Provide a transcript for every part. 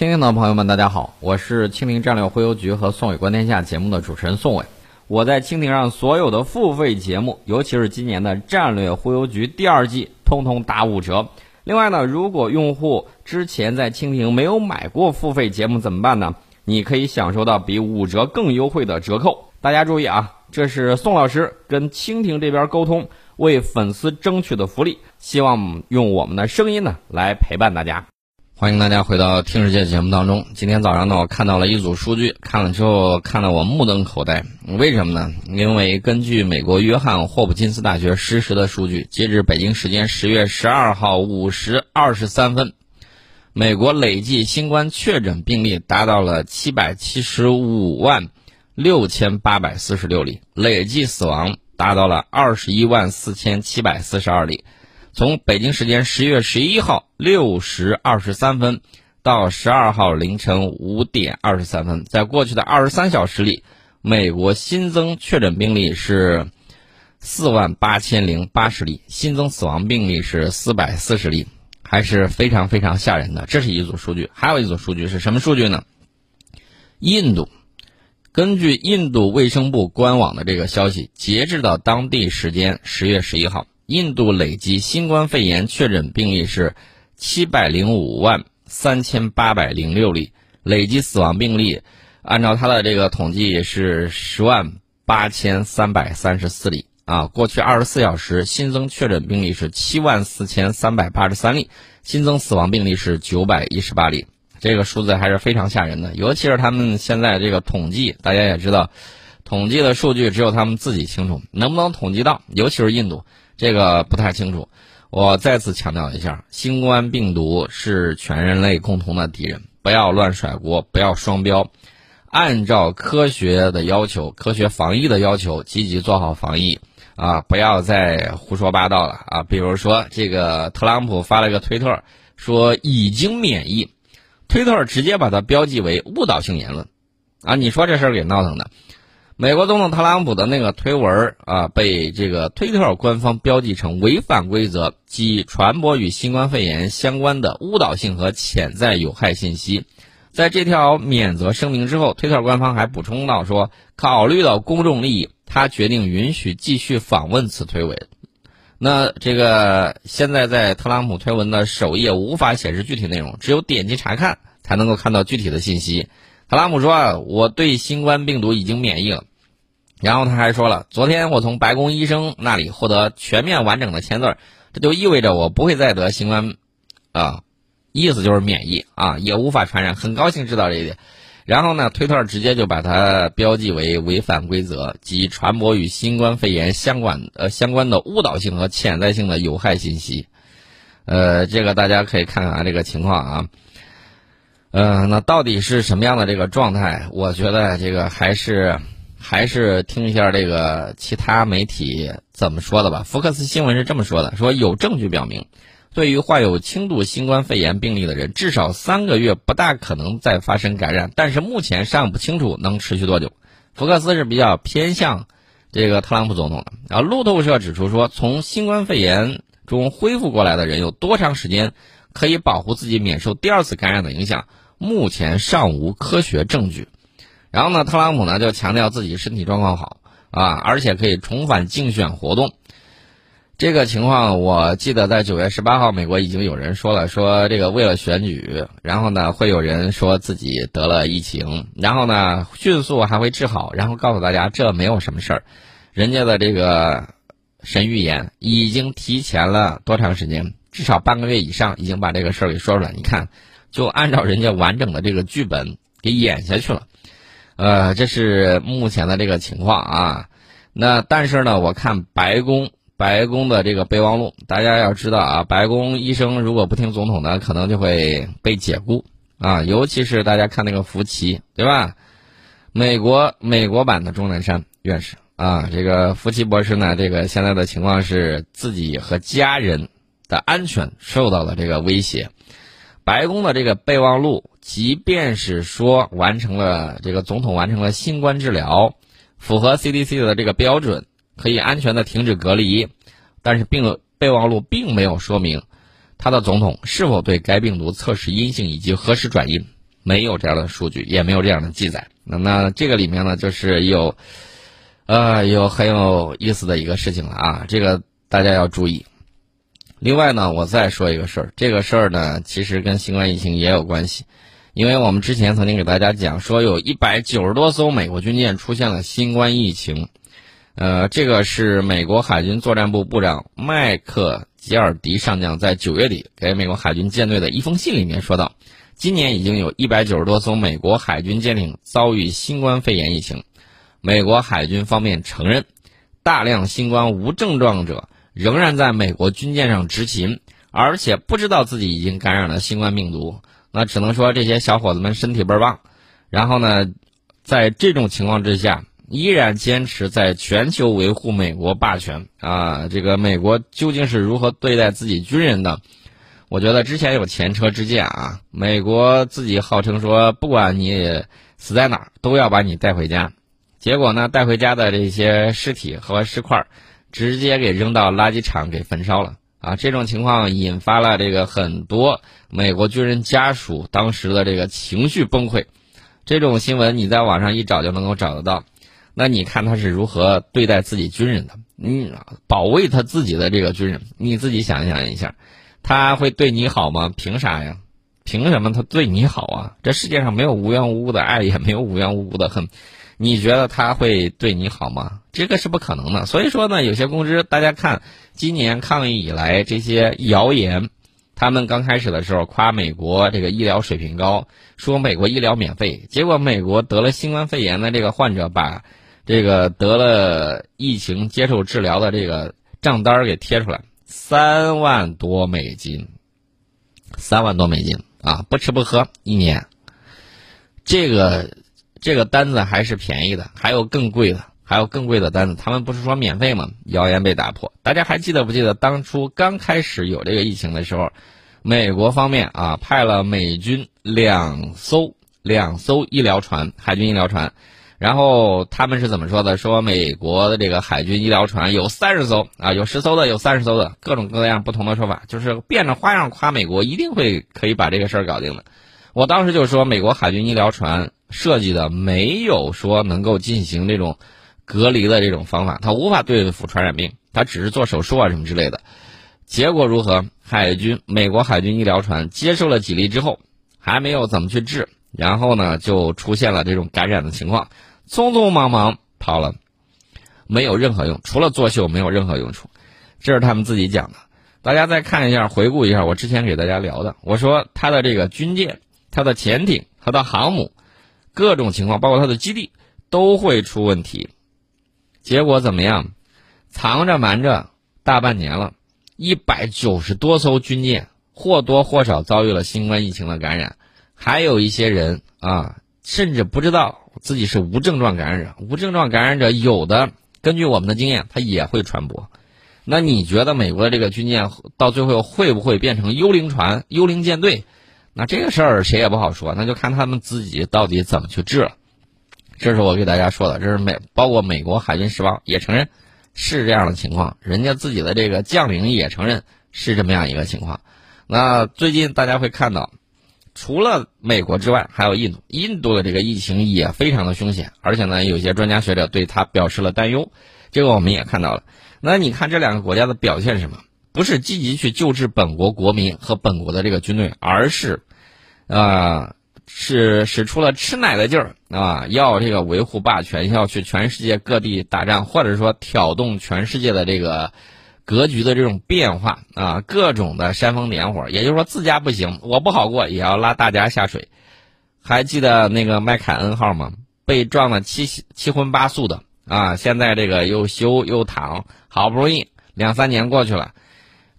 蜻蜓的朋友们，大家好，我是蜻蜓战略忽悠局和宋伟观天下节目的主持人宋伟。我在蜻蜓上所有的付费节目，尤其是今年的战略忽悠局第二季，通通打五折。另外呢，如果用户之前在蜻蜓没有买过付费节目怎么办呢？你可以享受到比五折更优惠的折扣。大家注意啊，这是宋老师跟蜻蜓这边沟通，为粉丝争取的福利，希望用我们的声音呢来陪伴大家。欢迎大家回到听世界节目当中。今天早上呢，我看到了一组数据，看了之后看得我目瞪口呆。为什么呢？因为根据美国约翰霍普金斯大学实时的数据，截至北京时间十月十二号五时二十三分，美国累计新冠确诊病例达到了七百七十五万六千八百四十六例，累计死亡达到了二十一万四千七百四十二例。从北京时间十月十一号六时二十三分到十二号凌晨五点二十三分，在过去的二十三小时里，美国新增确诊病例是四万八千零八十例，新增死亡病例是四百四十例，还是非常非常吓人的。这是一组数据，还有一组数据是什么数据呢？印度，根据印度卫生部官网的这个消息，截至到当地时间十月十一号。印度累计新冠肺炎确诊病例是七百零五万三千八百零六例，累计死亡病例，按照他的这个统计是十万八千三百三十四例啊。过去二十四小时新增确诊病例是七万四千三百八十三例，新增死亡病例是九百一十八例，这个数字还是非常吓人的。尤其是他们现在这个统计，大家也知道，统计的数据只有他们自己清楚，能不能统计到，尤其是印度。这个不太清楚，我再次强调一下，新冠病毒是全人类共同的敌人，不要乱甩锅，不要双标，按照科学的要求、科学防疫的要求，积极做好防疫啊！不要再胡说八道了啊！比如说，这个特朗普发了个推特，说已经免疫，推特直接把它标记为误导性言论，啊，你说这事儿给闹腾的。美国总统特朗普的那个推文啊，被这个推特官方标记成违反规则及传播与新冠肺炎相关的误导性和潜在有害信息。在这条免责声明之后，推特官方还补充到说，考虑到公众利益，他决定允许继续访问此推文。那这个现在在特朗普推文的首页无法显示具体内容，只有点击查看才能够看到具体的信息。特朗普说啊，我对新冠病毒已经免疫了。然后他还说了，昨天我从白宫医生那里获得全面完整的签字，这就意味着我不会再得新冠，啊，意思就是免疫啊，也无法传染。很高兴知道这一点。然后呢，推特直接就把它标记为违反规则及传播与新冠肺炎相关呃相关的误导性和潜在性的有害信息。呃，这个大家可以看看这个情况啊。嗯，那到底是什么样的这个状态？我觉得这个还是。还是听一下这个其他媒体怎么说的吧。福克斯新闻是这么说的：说有证据表明，对于患有轻度新冠肺炎病例的人，至少三个月不大可能再发生感染，但是目前尚不清楚能持续多久。福克斯是比较偏向这个特朗普总统的。然后路透社指出说，从新冠肺炎中恢复过来的人有多长时间可以保护自己免受第二次感染的影响，目前尚无科学证据。然后呢，特朗普呢就强调自己身体状况好啊，而且可以重返竞选活动。这个情况，我记得在九月十八号，美国已经有人说了，说这个为了选举，然后呢会有人说自己得了疫情，然后呢迅速还会治好，然后告诉大家这没有什么事儿。人家的这个神预言已经提前了多长时间？至少半个月以上，已经把这个事儿给说出来。你看，就按照人家完整的这个剧本给演下去了。呃，这是目前的这个情况啊。那但是呢，我看白宫白宫的这个备忘录，大家要知道啊，白宫医生如果不听总统的，可能就会被解雇啊。尤其是大家看那个福奇，对吧？美国美国版的钟南山院士啊，这个福奇博士呢，这个现在的情况是自己和家人的安全受到了这个威胁。白宫的这个备忘录。即便是说完成了这个总统完成了新冠治疗，符合 CDC 的这个标准，可以安全的停止隔离，但是并备忘录并没有说明他的总统是否对该病毒测试阴性以及何时转阴。没有这样的数据，也没有这样的记载。那那这个里面呢，就是有，呃，有很有意思的一个事情了啊，这个大家要注意。另外呢，我再说一个事儿，这个事儿呢，其实跟新冠疫情也有关系，因为我们之前曾经给大家讲说，有一百九十多艘美国军舰出现了新冠疫情，呃，这个是美国海军作战部部长麦克吉尔迪上将在九月底给美国海军舰队的一封信里面说道，今年已经有一百九十多艘美国海军舰艇遭遇新冠肺炎疫情，美国海军方面承认，大量新冠无症状者。仍然在美国军舰上执勤，而且不知道自己已经感染了新冠病毒，那只能说这些小伙子们身体倍儿棒。然后呢，在这种情况之下，依然坚持在全球维护美国霸权啊！这个美国究竟是如何对待自己军人的？我觉得之前有前车之鉴啊，美国自己号称说，不管你死在哪儿，都要把你带回家。结果呢，带回家的这些尸体和尸块。直接给扔到垃圾场给焚烧了啊！这种情况引发了这个很多美国军人家属当时的这个情绪崩溃。这种新闻你在网上一找就能够找得到。那你看他是如何对待自己军人的？嗯，保卫他自己的这个军人，你自己想想一下，他会对你好吗？凭啥呀？凭什么他对你好啊？这世界上没有无缘无故的爱，也没有无缘无故的恨。你觉得他会对你好吗？这个是不可能的。所以说呢，有些公知，大家看今年抗疫以来这些谣言，他们刚开始的时候夸美国这个医疗水平高，说美国医疗免费，结果美国得了新冠肺炎的这个患者把这个得了疫情接受治疗的这个账单给贴出来，三万多美金，三万多美金啊，不吃不喝一年，这个。这个单子还是便宜的，还有更贵的，还有更贵的单子。他们不是说免费吗？谣言被打破。大家还记得不记得当初刚开始有这个疫情的时候，美国方面啊派了美军两艘两艘医疗船，海军医疗船，然后他们是怎么说的？说美国的这个海军医疗船有三十艘啊，有十艘的，有三十艘的，各种各样不同的说法，就是变着花样夸美国一定会可以把这个事儿搞定的。我当时就说，美国海军医疗船设计的没有说能够进行这种隔离的这种方法，它无法对付传染病，它只是做手术啊什么之类的。结果如何？海军美国海军医疗船接受了几例之后，还没有怎么去治，然后呢就出现了这种感染的情况，匆匆忙忙跑了，没有任何用，除了作秀没有任何用处。这是他们自己讲的。大家再看一下，回顾一下我之前给大家聊的，我说他的这个军舰。它的潜艇、它的航母，各种情况，包括它的基地，都会出问题。结果怎么样？藏着瞒着大半年了，一百九十多艘军舰或多或少遭遇了新冠疫情的感染，还有一些人啊，甚至不知道自己是无症状感染者。无症状感染者有的，根据我们的经验，他也会传播。那你觉得美国的这个军舰到最后会不会变成幽灵船、幽灵舰队？那这个事儿谁也不好说，那就看他们自己到底怎么去治了。这是我给大家说的，这是美包括美国海军时报也承认是这样的情况，人家自己的这个将领也承认是这么样一个情况。那最近大家会看到，除了美国之外，还有印度，印度的这个疫情也非常的凶险，而且呢，有些专家学者对他表示了担忧。这个我们也看到了。那你看这两个国家的表现是什么？不是积极去救治本国国民和本国的这个军队，而是，啊，是使出了吃奶的劲儿啊，要这个维护霸权，要去全世界各地打仗，或者说挑动全世界的这个格局的这种变化啊，各种的煽风点火。也就是说，自家不行，我不好过，也要拉大家下水。还记得那个麦凯恩号吗？被撞的七七荤八素的啊，现在这个又修又躺，好不容易两三年过去了。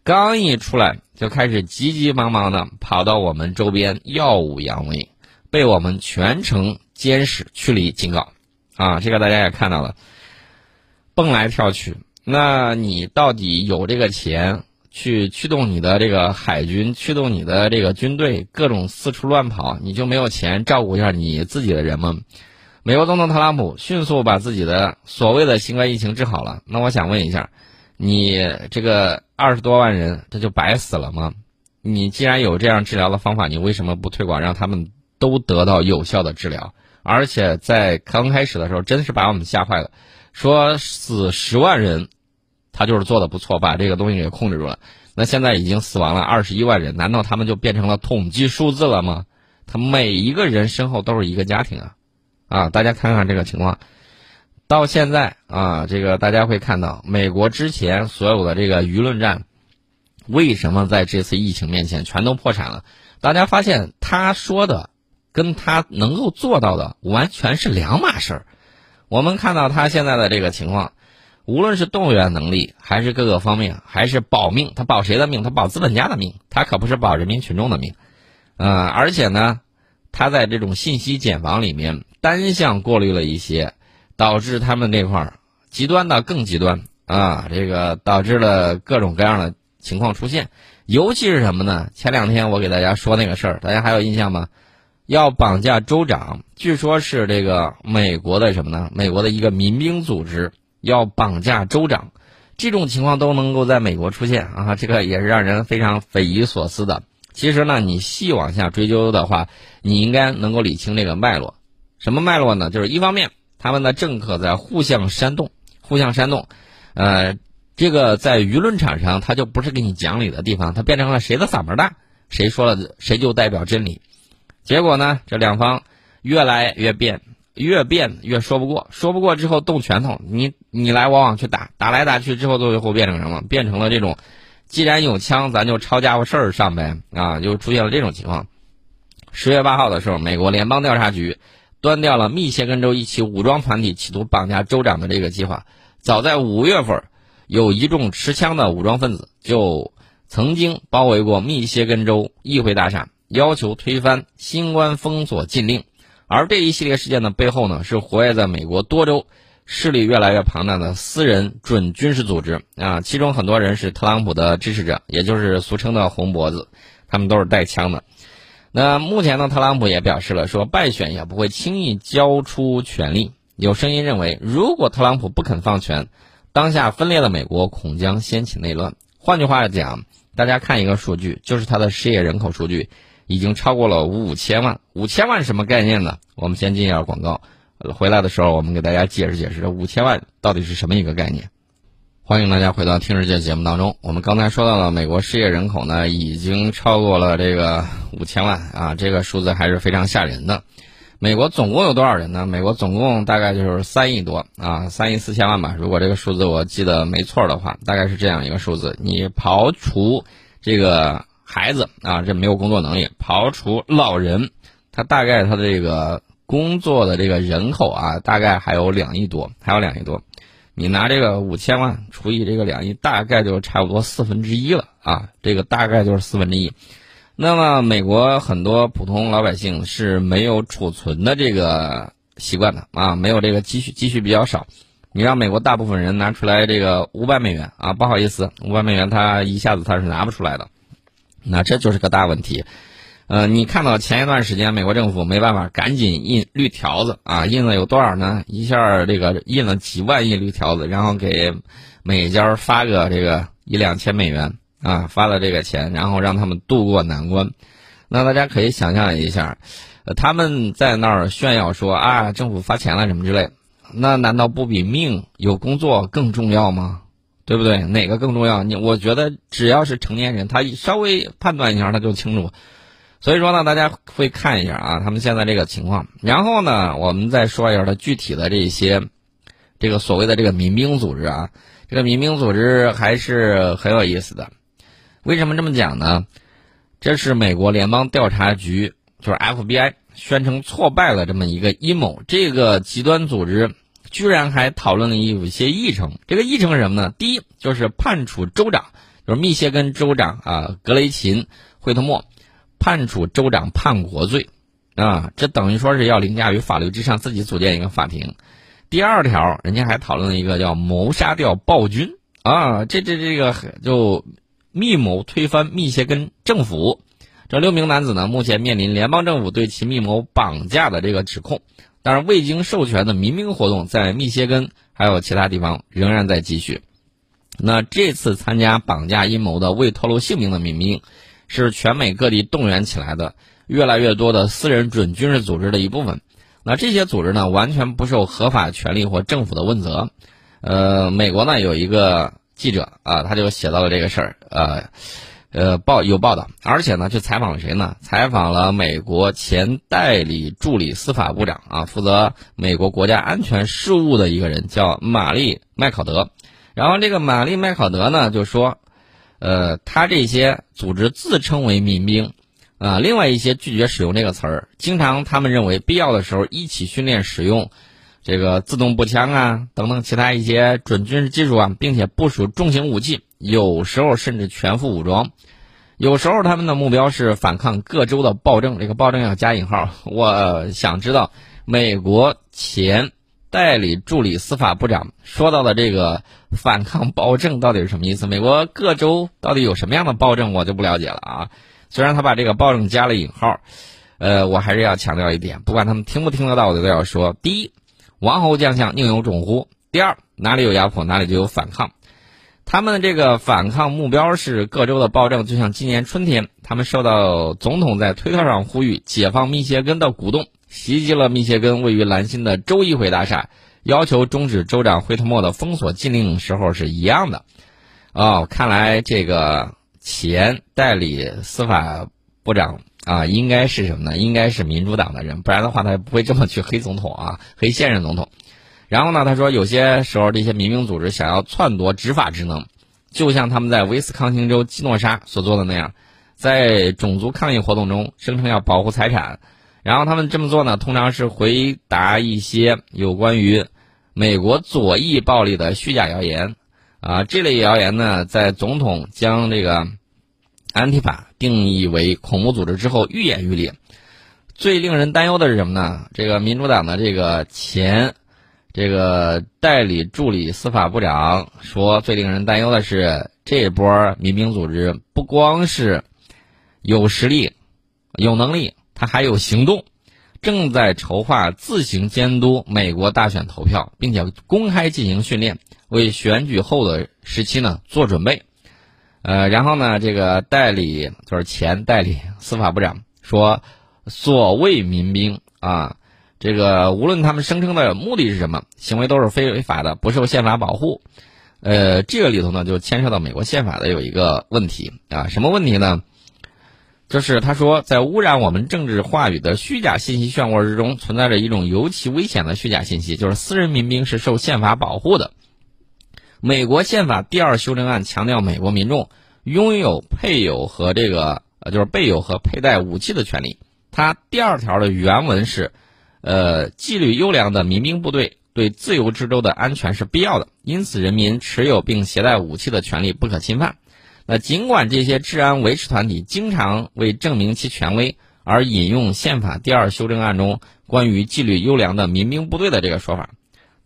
刚一出来，就开始急急忙忙的跑到我们周边耀武扬威，被我们全程监视驱离警告，啊，这个大家也看到了，蹦来跳去。那你到底有这个钱去驱动你的这个海军，驱动你的这个军队，各种四处乱跑，你就没有钱照顾一下你自己的人吗？美国总统特朗普迅速把自己的所谓的新冠疫情治好了。那我想问一下。你这个二十多万人，这就白死了吗？你既然有这样治疗的方法，你为什么不推广，让他们都得到有效的治疗，而且在刚开始的时候，真是把我们吓坏了，说死十万人，他就是做的不错，把这个东西给控制住了。那现在已经死亡了二十一万人，难道他们就变成了统计数字了吗？他每一个人身后都是一个家庭啊，啊，大家看看这个情况。到现在啊，这个大家会看到，美国之前所有的这个舆论战，为什么在这次疫情面前全都破产了？大家发现他说的，跟他能够做到的完全是两码事儿。我们看到他现在的这个情况，无论是动员能力，还是各个方面，还是保命，他保谁的命？他保资本家的命，他可不是保人民群众的命。呃，而且呢，他在这种信息茧房里面单向过滤了一些。导致他们那块儿极端的更极端啊，这个导致了各种各样的情况出现，尤其是什么呢？前两天我给大家说那个事儿，大家还有印象吗？要绑架州长，据说是这个美国的什么呢？美国的一个民兵组织要绑架州长，这种情况都能够在美国出现啊，这个也是让人非常匪夷所思的。其实呢，你细往下追究的话，你应该能够理清这个脉络。什么脉络呢？就是一方面。他们的政客在互相煽动，互相煽动，呃，这个在舆论场上他就不是给你讲理的地方，他变成了谁的嗓门大，谁说了谁就代表真理。结果呢，这两方越来越变，越变越说不过，说不过之后动拳头，你你来我往去打，打来打去之后，最后变成什么？变成了这种，既然有枪，咱就抄家伙事儿上呗啊，就出现了这种情况。十月八号的时候，美国联邦调查局。端掉了密歇根州一起武装团体企图绑架州长的这个计划。早在五月份，有一众持枪的武装分子就曾经包围过密歇根州议会大厦，要求推翻新冠封锁禁令。而这一系列事件的背后呢，是活跃在美国多州、势力越来越庞大的私人准军事组织啊，其中很多人是特朗普的支持者，也就是俗称的“红脖子”，他们都是带枪的。那目前呢，特朗普也表示了，说败选也不会轻易交出权力。有声音认为，如果特朗普不肯放权，当下分裂的美国恐将掀起内乱。换句话讲，大家看一个数据，就是他的失业人口数据已经超过了五千万。五千万什么概念呢？我们先进一下广告，回来的时候我们给大家解释解释，五千万到底是什么一个概念。欢迎大家回到听世界节目当中。我们刚才说到了美国失业人口呢，已经超过了这个五千万啊，这个数字还是非常吓人的。美国总共有多少人呢？美国总共大概就是三亿多啊，三亿四千万吧。如果这个数字我记得没错的话，大概是这样一个数字。你刨除这个孩子啊，这没有工作能力；刨除老人，他大概他的这个工作的这个人口啊，大概还有两亿多，还有两亿多。你拿这个五千万除以这个两亿，大概就差不多四分之一了啊！这个大概就是四分之一。那么，美国很多普通老百姓是没有储存的这个习惯的啊，没有这个积蓄，积蓄比较少。你让美国大部分人拿出来这个五百美元啊，不好意思，五百美元他一下子他是拿不出来的。那这就是个大问题。呃，你看到前一段时间美国政府没办法，赶紧印绿条子啊，印了有多少呢？一下这个印了几万亿绿条子，然后给每家发个这个一两千美元啊，发了这个钱，然后让他们渡过难关。那大家可以想象一下，他们在那儿炫耀说啊，政府发钱了什么之类，那难道不比命有工作更重要吗？对不对？哪个更重要？你我觉得只要是成年人，他稍微判断一下，他就清楚。所以说呢，大家会看一下啊，他们现在这个情况。然后呢，我们再说一下它具体的这些，这个所谓的这个民兵组织啊，这个民兵组织还是很有意思的。为什么这么讲呢？这是美国联邦调查局，就是 FBI 宣称挫败了这么一个阴谋。这个极端组织居然还讨论了有一些议程。这个议程是什么呢？第一就是判处州长，就是密歇根州长啊，格雷琴·惠特莫。判处州长叛国罪，啊，这等于说是要凌驾于法律之上，自己组建一个法庭。第二条，人家还讨论了一个叫谋杀掉暴君，啊，这这这个就密谋推翻密歇根政府。这六名男子呢，目前面临联邦政府对其密谋绑架的这个指控，但是未经授权的民兵活动在密歇根还有其他地方仍然在继续。那这次参加绑架阴谋的未透露姓名的民兵。是全美各地动员起来的，越来越多的私人准军事组织的一部分。那这些组织呢，完全不受合法权力或政府的问责。呃，美国呢有一个记者啊，他就写到了这个事儿，呃，呃报有报道，而且呢去采访了谁呢？采访了美国前代理助理司法部长啊，负责美国国家安全事务的一个人，叫玛丽麦考德。然后这个玛丽麦考德呢就说，呃，他这些组织自称为民兵。啊，另外一些拒绝使用这个词儿，经常他们认为必要的时候一起训练使用这个自动步枪啊等等其他一些准军事技术啊，并且部署重型武器，有时候甚至全副武装。有时候他们的目标是反抗各州的暴政，这个暴政要加引号。我想知道美国前代理助理司法部长说到的这个反抗暴政到底是什么意思？美国各州到底有什么样的暴政，我就不了解了啊。虽然他把这个暴政加了引号，呃，我还是要强调一点，不管他们听不听得到，我都要说：第一，王侯将相宁有种乎；第二，哪里有压迫，哪里就有反抗。他们的这个反抗目标是各州的暴政，就像今年春天，他们受到总统在推特上呼吁解放密歇根的鼓动，袭击了密歇根位于兰辛的州议会大厦，要求终止州长惠特莫的封锁禁令时候是一样的。哦，看来这个。前代理司法部长啊，应该是什么呢？应该是民主党的人，不然的话他也不会这么去黑总统啊，黑现任总统。然后呢，他说有些时候这些民兵组织想要篡夺执法职能，就像他们在威斯康星州基诺沙所做的那样，在种族抗议活动中声称要保护财产。然后他们这么做呢，通常是回答一些有关于美国左翼暴力的虚假谣言。啊，这类谣言呢，在总统将这个安提法定义为恐怖组织之后愈演愈烈。最令人担忧的是什么呢？这个民主党的这个前这个代理助理司法部长说，最令人担忧的是这波民兵组织不光是有实力、有能力，他还有行动，正在筹划自行监督美国大选投票，并且公开进行训练。为选举后的时期呢做准备，呃，然后呢，这个代理就是前代理司法部长说，所谓民兵啊，这个无论他们声称的目的是什么，行为都是非法的，不受宪法保护。呃，这个里头呢就牵涉到美国宪法的有一个问题啊，什么问题呢？就是他说，在污染我们政治话语的虚假信息漩涡之中，存在着一种尤其危险的虚假信息，就是私人民兵是受宪法保护的。美国宪法第二修正案强调，美国民众拥有配有和这个呃，就是备有和佩戴武器的权利。它第二条的原文是，呃，纪律优良的民兵部队对自由之州的安全是必要的，因此人民持有并携带武器的权利不可侵犯。那尽管这些治安维持团体经常为证明其权威而引用宪法第二修正案中关于纪律优良的民兵部队的这个说法，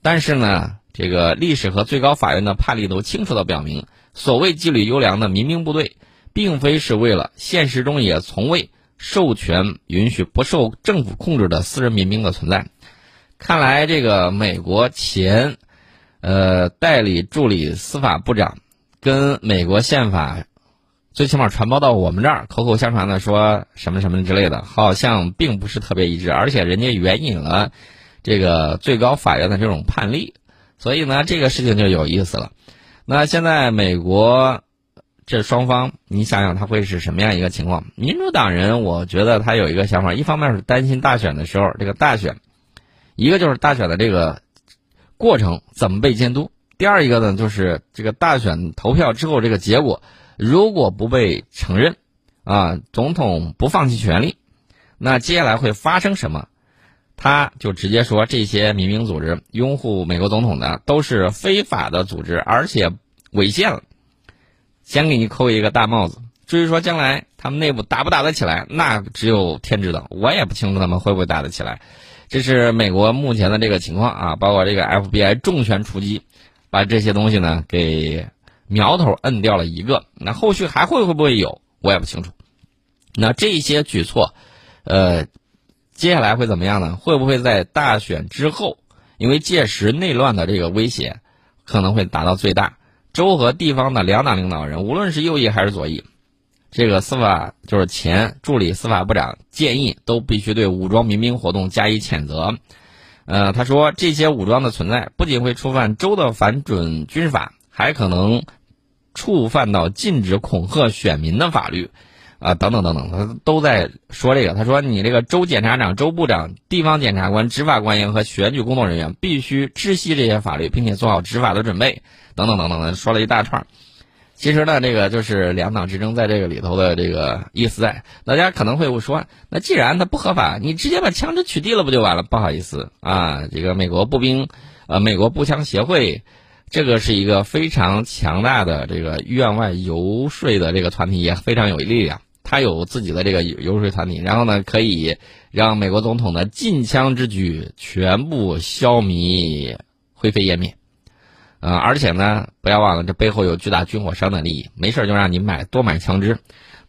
但是呢。这个历史和最高法院的判例都清楚地表明，所谓纪律优良的民兵部队，并非是为了现实中也从未授权允许不受政府控制的私人民兵的存在。看来，这个美国前，呃，代理助理司法部长，跟美国宪法，最起码传播到我们这儿，口口相传的说什么什么之类的，好像并不是特别一致，而且人家援引了这个最高法院的这种判例。所以呢，这个事情就有意思了。那现在美国这双方，你想想他会是什么样一个情况？民主党人，我觉得他有一个想法，一方面是担心大选的时候这个大选，一个就是大选的这个过程怎么被监督；第二一个呢，就是这个大选投票之后这个结果如果不被承认，啊，总统不放弃权力，那接下来会发生什么？他就直接说，这些民兵组织拥护美国总统的都是非法的组织，而且违宪了。先给你扣一个大帽子。至于说将来他们内部打不打得起来，那只有天知道，我也不清楚他们会不会打得起来。这是美国目前的这个情况啊，包括这个 FBI 重拳出击，把这些东西呢给苗头摁掉了一个。那后续还会会不会有，我也不清楚。那这些举措，呃。接下来会怎么样呢？会不会在大选之后，因为届时内乱的这个威胁可能会达到最大，州和地方的两党领导人，无论是右翼还是左翼，这个司法就是前助理司法部长建议都必须对武装民兵活动加以谴责。呃，他说这些武装的存在不仅会触犯州的反准军法，还可能触犯到禁止恐吓选民的法律。啊，等等等等，他都在说这个。他说，你这个州检察长、州部长、地方检察官、执法官员和选举工作人员必须知悉这些法律，并且做好执法的准备。等等等等的，说了一大串。其实呢，这个就是两党之争在这个里头的这个意思在。大家可能会说，那既然它不合法，你直接把枪支取缔了不就完了？不好意思啊，这个美国步兵，呃，美国步枪协会，这个是一个非常强大的这个院外游说的这个团体，也非常有力量。他有自己的这个游说团体，然后呢，可以让美国总统的禁枪之举全部消弭、灰飞烟灭。呃，而且呢，不要忘了，这背后有巨大军火商的利益。没事就让你买多买枪支，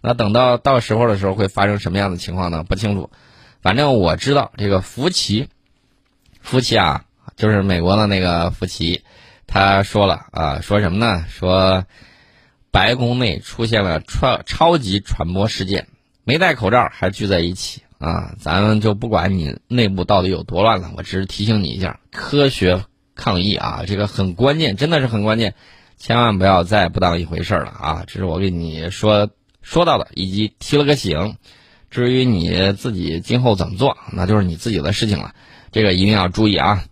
那等到到时候的时候会发生什么样的情况呢？不清楚。反正我知道这个福奇，福奇啊，就是美国的那个福奇，他说了啊，说什么呢？说。白宫内出现了超超级传播事件，没戴口罩还聚在一起啊！咱们就不管你内部到底有多乱了，我只是提醒你一下，科学抗议啊，这个很关键，真的是很关键，千万不要再不当一回事了啊！这是我给你说说到的，以及提了个醒。至于你自己今后怎么做，那就是你自己的事情了，这个一定要注意啊。